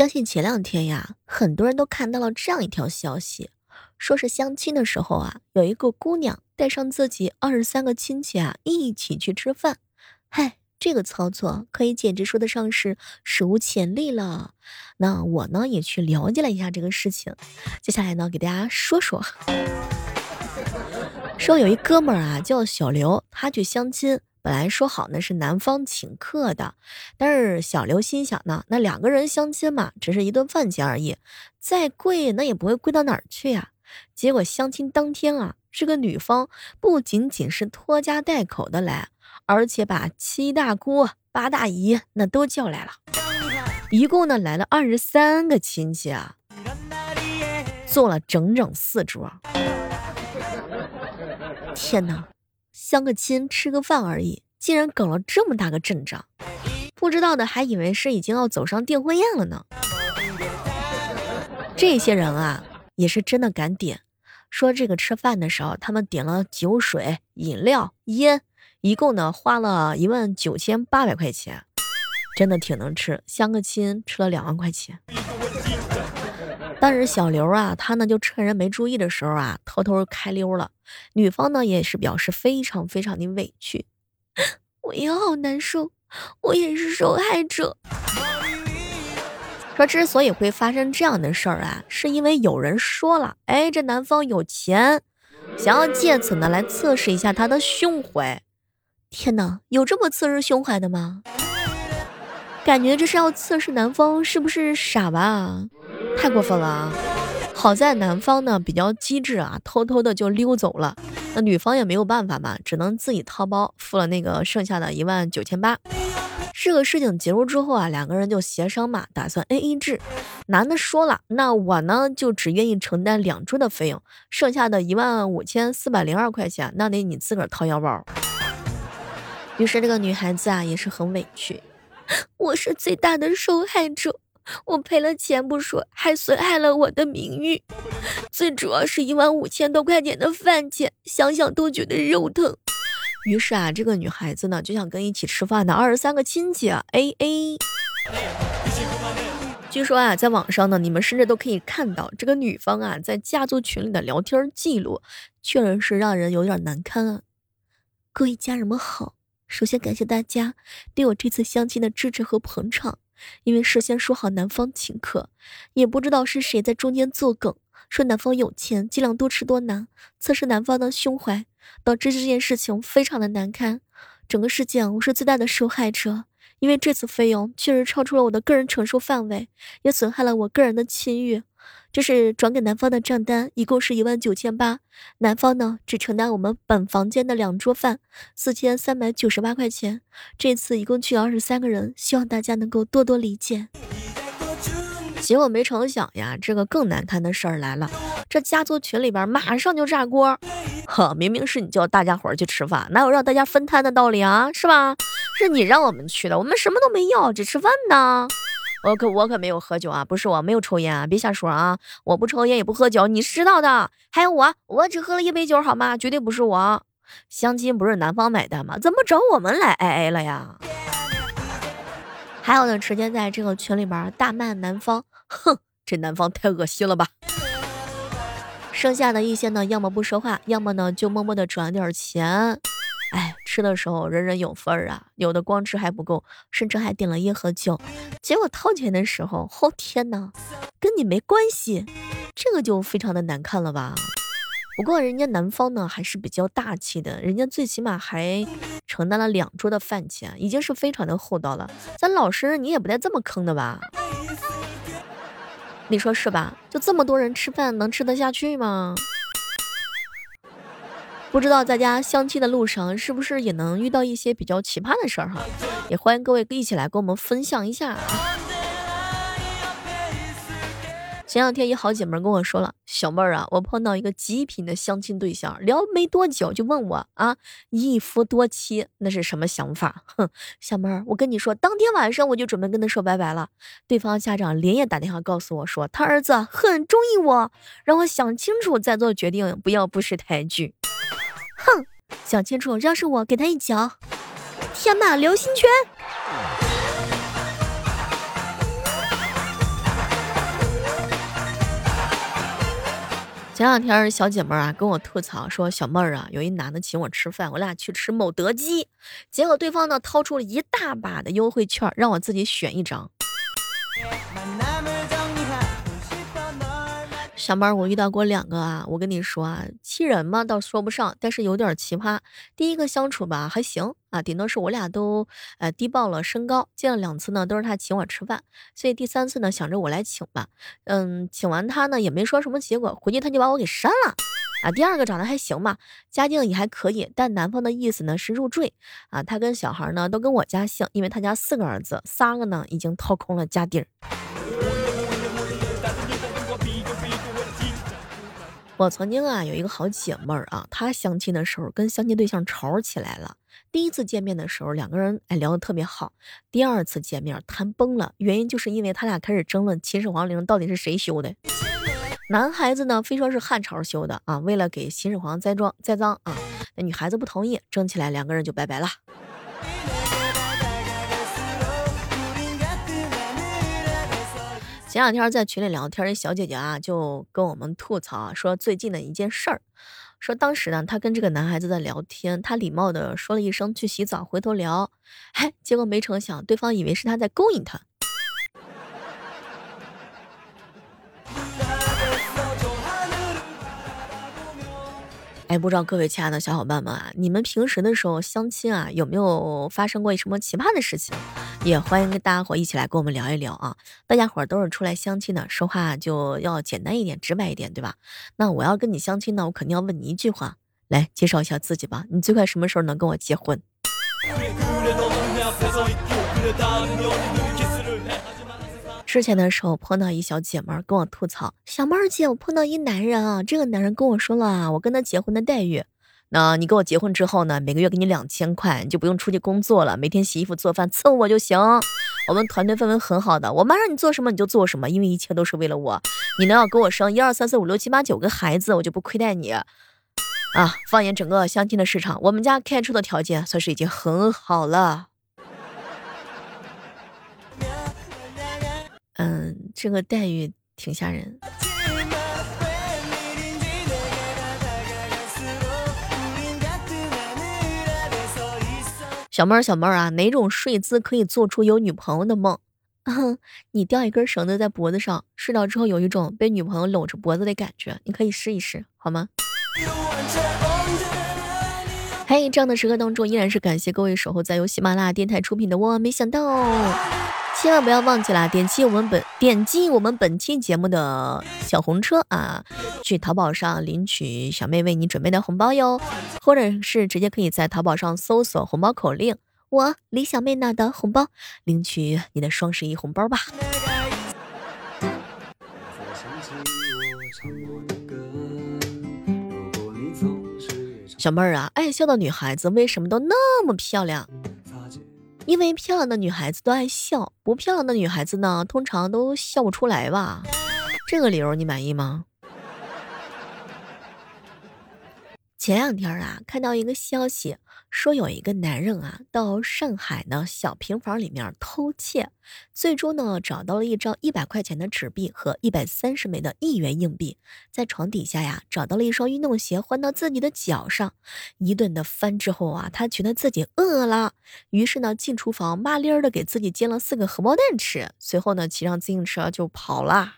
相信前两天呀，很多人都看到了这样一条消息，说是相亲的时候啊，有一个姑娘带上自己二十三个亲戚啊一起去吃饭。嗨，这个操作可以简直说得上是史无前例了。那我呢也去了解了一下这个事情，接下来呢给大家说说。说有一哥们儿啊叫小刘，他去相亲。本来说好呢是男方请客的，但是小刘心想呢，那两个人相亲嘛，只是一顿饭钱而已，再贵那也不会贵到哪儿去呀。结果相亲当天啊，这个女方不仅仅是拖家带口的来，而且把七大姑八大姨那都叫来了，一共呢来了二十三个亲戚啊，坐了整整四桌。天哪！相个亲，吃个饭而已，竟然搞了这么大个阵仗，不知道的还以为是已经要走上订婚宴了呢。这些人啊，也是真的敢点，说这个吃饭的时候，他们点了酒水、饮料、烟，一共呢花了一万九千八百块钱，真的挺能吃。相个亲吃了两万块钱。但是小刘啊，他呢就趁人没注意的时候啊，偷偷开溜了。女方呢也是表示非常非常的委屈，我也好难受，我也是受害者。说之所以会发生这样的事儿啊，是因为有人说了，哎，这男方有钱，想要借此呢来测试一下他的胸怀。天哪，有这么测试胸怀的吗？感觉这是要测试男方是不是傻吧？太过分了啊！好在男方呢比较机智啊，偷偷的就溜走了。那女方也没有办法嘛，只能自己掏包付了那个剩下的一万九千八。这个事情结束之后啊，两个人就协商嘛，打算 A A 制。男的说了，那我呢就只愿意承担两桌的费用，剩下的一万五千四百零二块钱，那得你自个儿掏腰包。于是这个女孩子啊也是很委屈，我是最大的受害者。我赔了钱不说，还损害了我的名誉，最主要是一万五千多块钱的饭钱，想想都觉得肉疼。于是啊，这个女孩子呢就想跟一起吃饭的二十三个亲戚啊 A A。据说啊，在网上呢，你们甚至都可以看到这个女方啊在家族群里的聊天记录，确实是让人有点难堪啊。各位家人们好，首先感谢大家对我这次相亲的支持和捧场。因为事先说好男方请客，也不知道是谁在中间作梗，说男方有钱，尽量多吃多拿，测试男方的胸怀，导致这件事情非常的难堪。整个事件我是最大的受害者，因为这次费用确实超出了我的个人承受范围，也损害了我个人的清誉。这是转给男方的账单，一共是一万九千八。男方呢，只承担我们本房间的两桌饭，四千三百九十八块钱。这次一共去了二十三个人，希望大家能够多多理解。结果没成想呀，这个更难堪的事儿来了，这家族群里边马上就炸锅。呵，明明是你叫大家伙儿去吃饭，哪有让大家分摊的道理啊？是吧？是你让我们去的，我们什么都没要，只吃饭呢。我可我可没有喝酒啊，不是我没有抽烟啊，别瞎说啊！我不抽烟也不喝酒，你知道的。还有我，我只喝了一杯酒，好吗？绝对不是我。相亲不是男方买单吗？怎么找我们来 AA 了呀？还有呢，直接在这个群里边大骂男方，哼，这男方太恶心了吧！剩下的一些呢，要么不说话，要么呢就默默的转点钱。哎，吃的时候人人有份儿啊，有的光吃还不够，甚至还点了一盒酒，结果掏钱的时候，哦天呐，跟你没关系，这个就非常的难看了吧？不过人家男方呢还是比较大气的，人家最起码还承担了两桌的饭钱，已经是非常的厚道了。咱老实人你也不带这么坑的吧？你说是吧？就这么多人吃饭，能吃得下去吗？不知道大家相亲的路上是不是也能遇到一些比较奇葩的事儿哈？也欢迎各位一起来跟我们分享一下。前两天一好姐妹跟我说了，小妹儿啊，我碰到一个极品的相亲对象，聊没多久就问我啊，一夫多妻那是什么想法？哼，小妹儿，我跟你说，当天晚上我就准备跟他说拜拜了。对方家长连夜打电话告诉我说，他儿子很中意我，让我想清楚再做决定，不要不识抬举。哼想清楚要是我给他一脚。天呐流星拳。前两天小姐妹儿啊跟我吐槽说小妹儿啊有一男的请我吃饭我俩去吃某德基。结果对方呢掏出了一大把的优惠券让我自己选一张。上班我遇到过两个啊，我跟你说啊，气人嘛倒说不上，但是有点奇葩。第一个相处吧还行啊，顶多是我俩都呃低报了身高，见了两次呢都是他请我吃饭，所以第三次呢想着我来请吧，嗯，请完他呢也没说什么结果，回去他就把我给删了啊。第二个长得还行吧，家境也还可以，但男方的意思呢是入赘啊，他跟小孩呢都跟我家姓，因为他家四个儿子，三个呢已经掏空了家底儿。我曾经啊有一个好姐妹儿啊，她相亲的时候跟相亲对象吵起来了。第一次见面的时候，两个人哎聊得特别好。第二次见面谈崩了，原因就是因为他俩开始争论秦始皇陵到底是谁修的。男孩子呢非说是汉朝修的啊，为了给秦始皇栽赃栽赃啊。那女孩子不同意，争起来两个人就拜拜了。前两天在群里聊天，一小姐姐啊就跟我们吐槽啊说最近的一件事儿，说当时呢她跟这个男孩子在聊天，她礼貌的说了一声去洗澡，回头聊，哎，结果没成想对方以为是他在勾引她。哎，不知道各位亲爱的小伙伴们啊，你们平时的时候相亲啊，有没有发生过什么奇葩的事情？也欢迎跟大家伙一起来跟我们聊一聊啊！大家伙都是出来相亲的，说话就要简单一点、直白一点，对吧？那我要跟你相亲呢，我肯定要问你一句话，来介绍一下自己吧。你最快什么时候能跟我结婚？之前的时候碰到一小姐妹跟我吐槽，小妹儿姐，我碰到一男人啊，这个男人跟我说了啊，我跟他结婚的待遇，那你跟我结婚之后呢，每个月给你两千块，你就不用出去工作了，每天洗衣服做饭伺候我就行。我们团队氛围很好的，我妈让你做什么你就做什么，因为一切都是为了我。你能要给我生一二三四五六七八九个孩子，我就不亏待你啊。放眼整个相亲的市场，我们家开出的条件算是已经很好了。嗯，这个待遇挺吓人。小妹儿，小妹儿啊，哪种睡姿可以做出有女朋友的梦？你吊一根绳子在脖子上，睡着之后有一种被女朋友搂着脖子的感觉，你可以试一试，好吗？嘿，这样的时刻当中，依然是感谢各位守候在由喜马拉雅电台出品的《我没想到》。千万不要忘记了，点击我们本点击我们本期节目的小红车啊，去淘宝上领取小妹为你准备的红包哟，或者是直接可以在淘宝上搜索红包口令“我李小妹那的红包”，领取你的双十一红包吧。小妹儿啊，爱笑的女孩子为什么都那么漂亮？因为漂亮的女孩子都爱笑，不漂亮的女孩子呢，通常都笑不出来吧？这个理由你满意吗？前两天啊，看到一个消息，说有一个男人啊，到上海呢小平房里面偷窃，最终呢，找到了一张一百块钱的纸币和一百三十枚的一元硬币，在床底下呀，找到了一双运动鞋，换到自己的脚上，一顿的翻之后啊，他觉得自己饿了，于是呢，进厨房麻利儿的给自己煎了四个荷包蛋吃，随后呢，骑上自行车就跑了。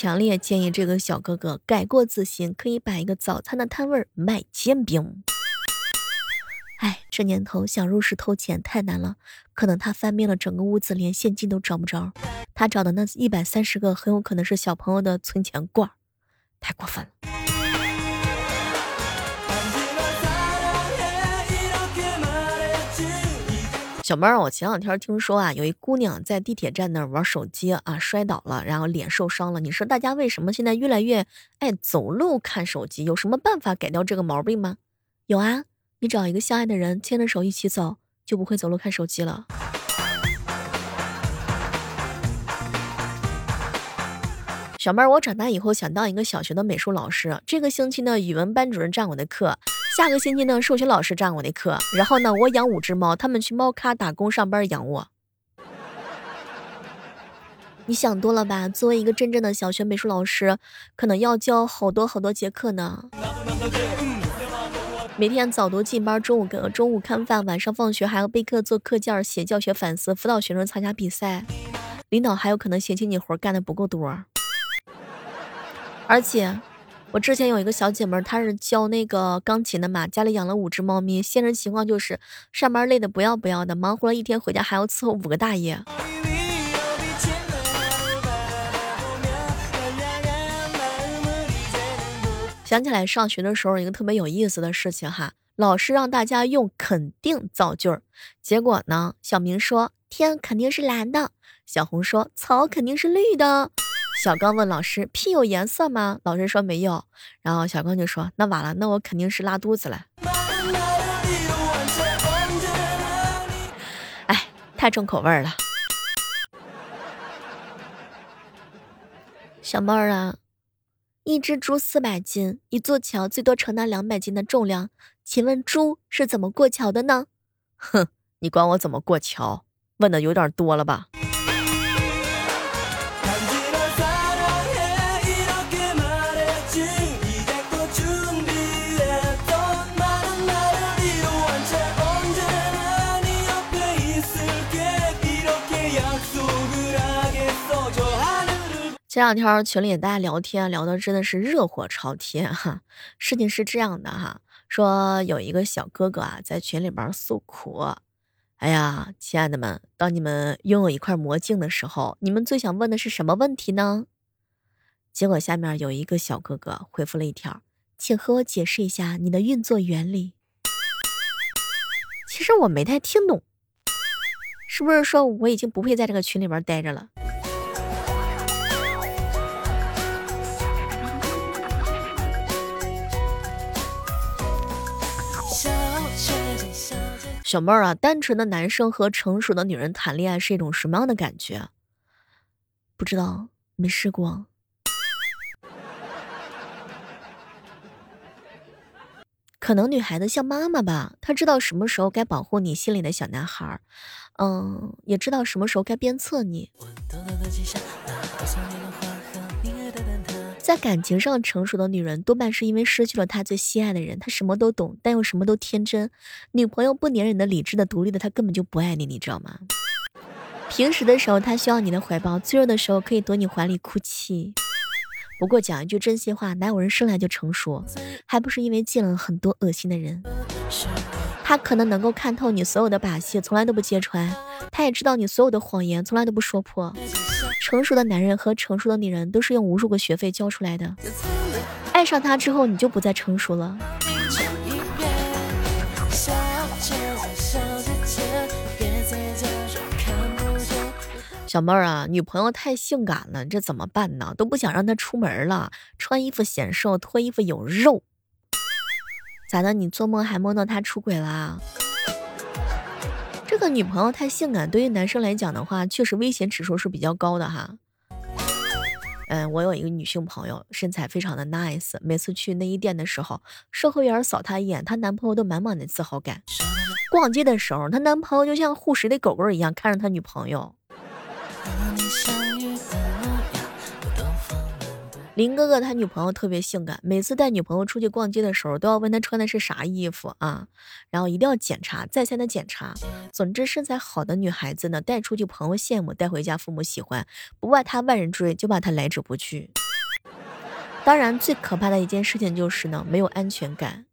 强烈建议这个小哥哥改过自新，可以摆一个早餐的摊位卖煎饼。哎，这年头想入室偷钱太难了，可能他翻遍了整个屋子，连现金都找不着。他找的那一百三十个，很有可能是小朋友的存钱罐，太过分了。小妹儿，我前两天听说啊，有一姑娘在地铁站那儿玩手机啊，摔倒了，然后脸受伤了。你说大家为什么现在越来越爱走路看手机？有什么办法改掉这个毛病吗？有啊，你找一个相爱的人，牵着手一起走，就不会走路看手机了。小妹儿，我长大以后想当一个小学的美术老师。这个星期呢，语文班主任占我的课。下个星期呢，数学老师占我的课，然后呢，我养五只猫，他们去猫咖打工上班养我。你想多了吧？作为一个真正的小学美术老师，可能要教好多好多节课呢。每天早读进班，中午跟中午看饭，晚上放学还要备课做课件、写教学反思、辅导学生参加比赛。领导还有可能嫌弃你活干的不够多。而且，我之前有一个小姐妹，她是教那个钢琴的嘛，家里养了五只猫咪，现实情况就是上班累的不要不要的，忙活了一天回家还要伺候五个大爷。想起来上学的时候一个特别有意思的事情哈，老师让大家用肯定造句儿，结果呢，小明说天肯定是蓝的，小红说草肯定是绿的，小刚问老师屁有颜色吗？老师说没有，然后小刚就说那完了，那我肯定是拉肚子了。哎，太重口味了，小妹儿啊。一只猪四百斤，一座桥最多承担两百斤的重量。请问猪是怎么过桥的呢？哼，你管我怎么过桥？问的有点多了吧？这两天群里大家聊天聊的真的是热火朝天哈。事情是这样的哈，说有一个小哥哥啊在群里边诉苦，哎呀，亲爱的们，当你们拥有一块魔镜的时候，你们最想问的是什么问题呢？结果下面有一个小哥哥回复了一条，请和我解释一下你的运作原理。其实我没太听懂，是不是说我已经不配在这个群里边待着了？小妹儿啊，单纯的男生和成熟的女人谈恋爱是一种什么样的感觉？不知道，没试过。可能女孩子像妈妈吧，她知道什么时候该保护你心里的小男孩，嗯，也知道什么时候该鞭策你。在感情上成熟的女人，多半是因为失去了她最心爱的人。她什么都懂，但又什么都天真。女朋友不粘人的、理智的、独立的，她根本就不爱你，你知道吗？平时的时候，她需要你的怀抱；脆弱的时候，可以躲你怀里哭泣。不过讲一句真心话，哪有人生来就成熟？还不是因为见了很多恶心的人。他可能能够看透你所有的把戏，从来都不揭穿；他也知道你所有的谎言，从来都不说破。成熟的男人和成熟的女人都是用无数个学费教出来的。爱上他之后，你就不再成熟了。小妹儿啊，女朋友太性感了，这怎么办呢？都不想让她出门了，穿衣服显瘦，脱衣服有肉。咋的？你做梦还梦到他出轨啦？这个女朋友太性感，对于男生来讲的话，确实危险指数是比较高的哈。嗯，我有一个女性朋友，身材非常的 nice，每次去内衣店的时候，售货员扫她一眼，她男朋友都满满的自豪感。逛街的时候，她男朋友就像护食的狗狗一样看着她女朋友。林哥哥他女朋友特别性感，每次带女朋友出去逛街的时候，都要问他穿的是啥衣服啊，然后一定要检查，再三的检查。总之，身材好的女孩子呢，带出去朋友羡慕，带回家父母喜欢，不怕他万人追，就怕他来者不拒。当然，最可怕的一件事情就是呢，没有安全感。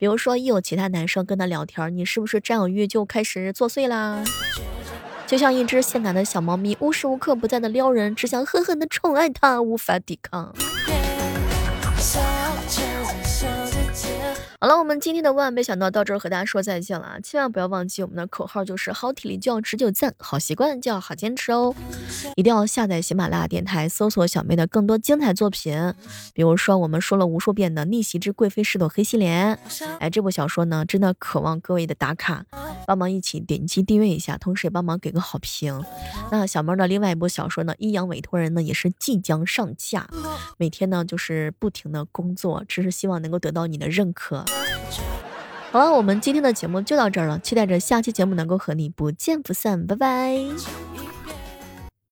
比如说，一有其他男生跟他聊天，你是不是占有欲就开始作祟啦？就像一只性感的小猫咪，无时无刻不在的撩人，只想狠狠的宠爱它，无法抵抗。好了，我们今天的万万没想到到这儿和大家说再见了啊！千万不要忘记我们的口号，就是好体力就要持久战，好习惯就要好坚持哦！一定要下载喜马拉雅电台，搜索小妹的更多精彩作品，比如说我们说了无数遍的《逆袭之贵妃是朵黑心莲》。哎，这部小说呢，真的渴望各位的打卡，帮忙一起点击订阅一下，同时也帮忙给个好评。那小妹的另外一部小说呢，《阴阳委托人》呢，也是即将上架，每天呢就是不停的工作，只是希望能够得到你的认可。好了，我们今天的节目就到这儿了，期待着下期节目能够和你不见不散，拜拜。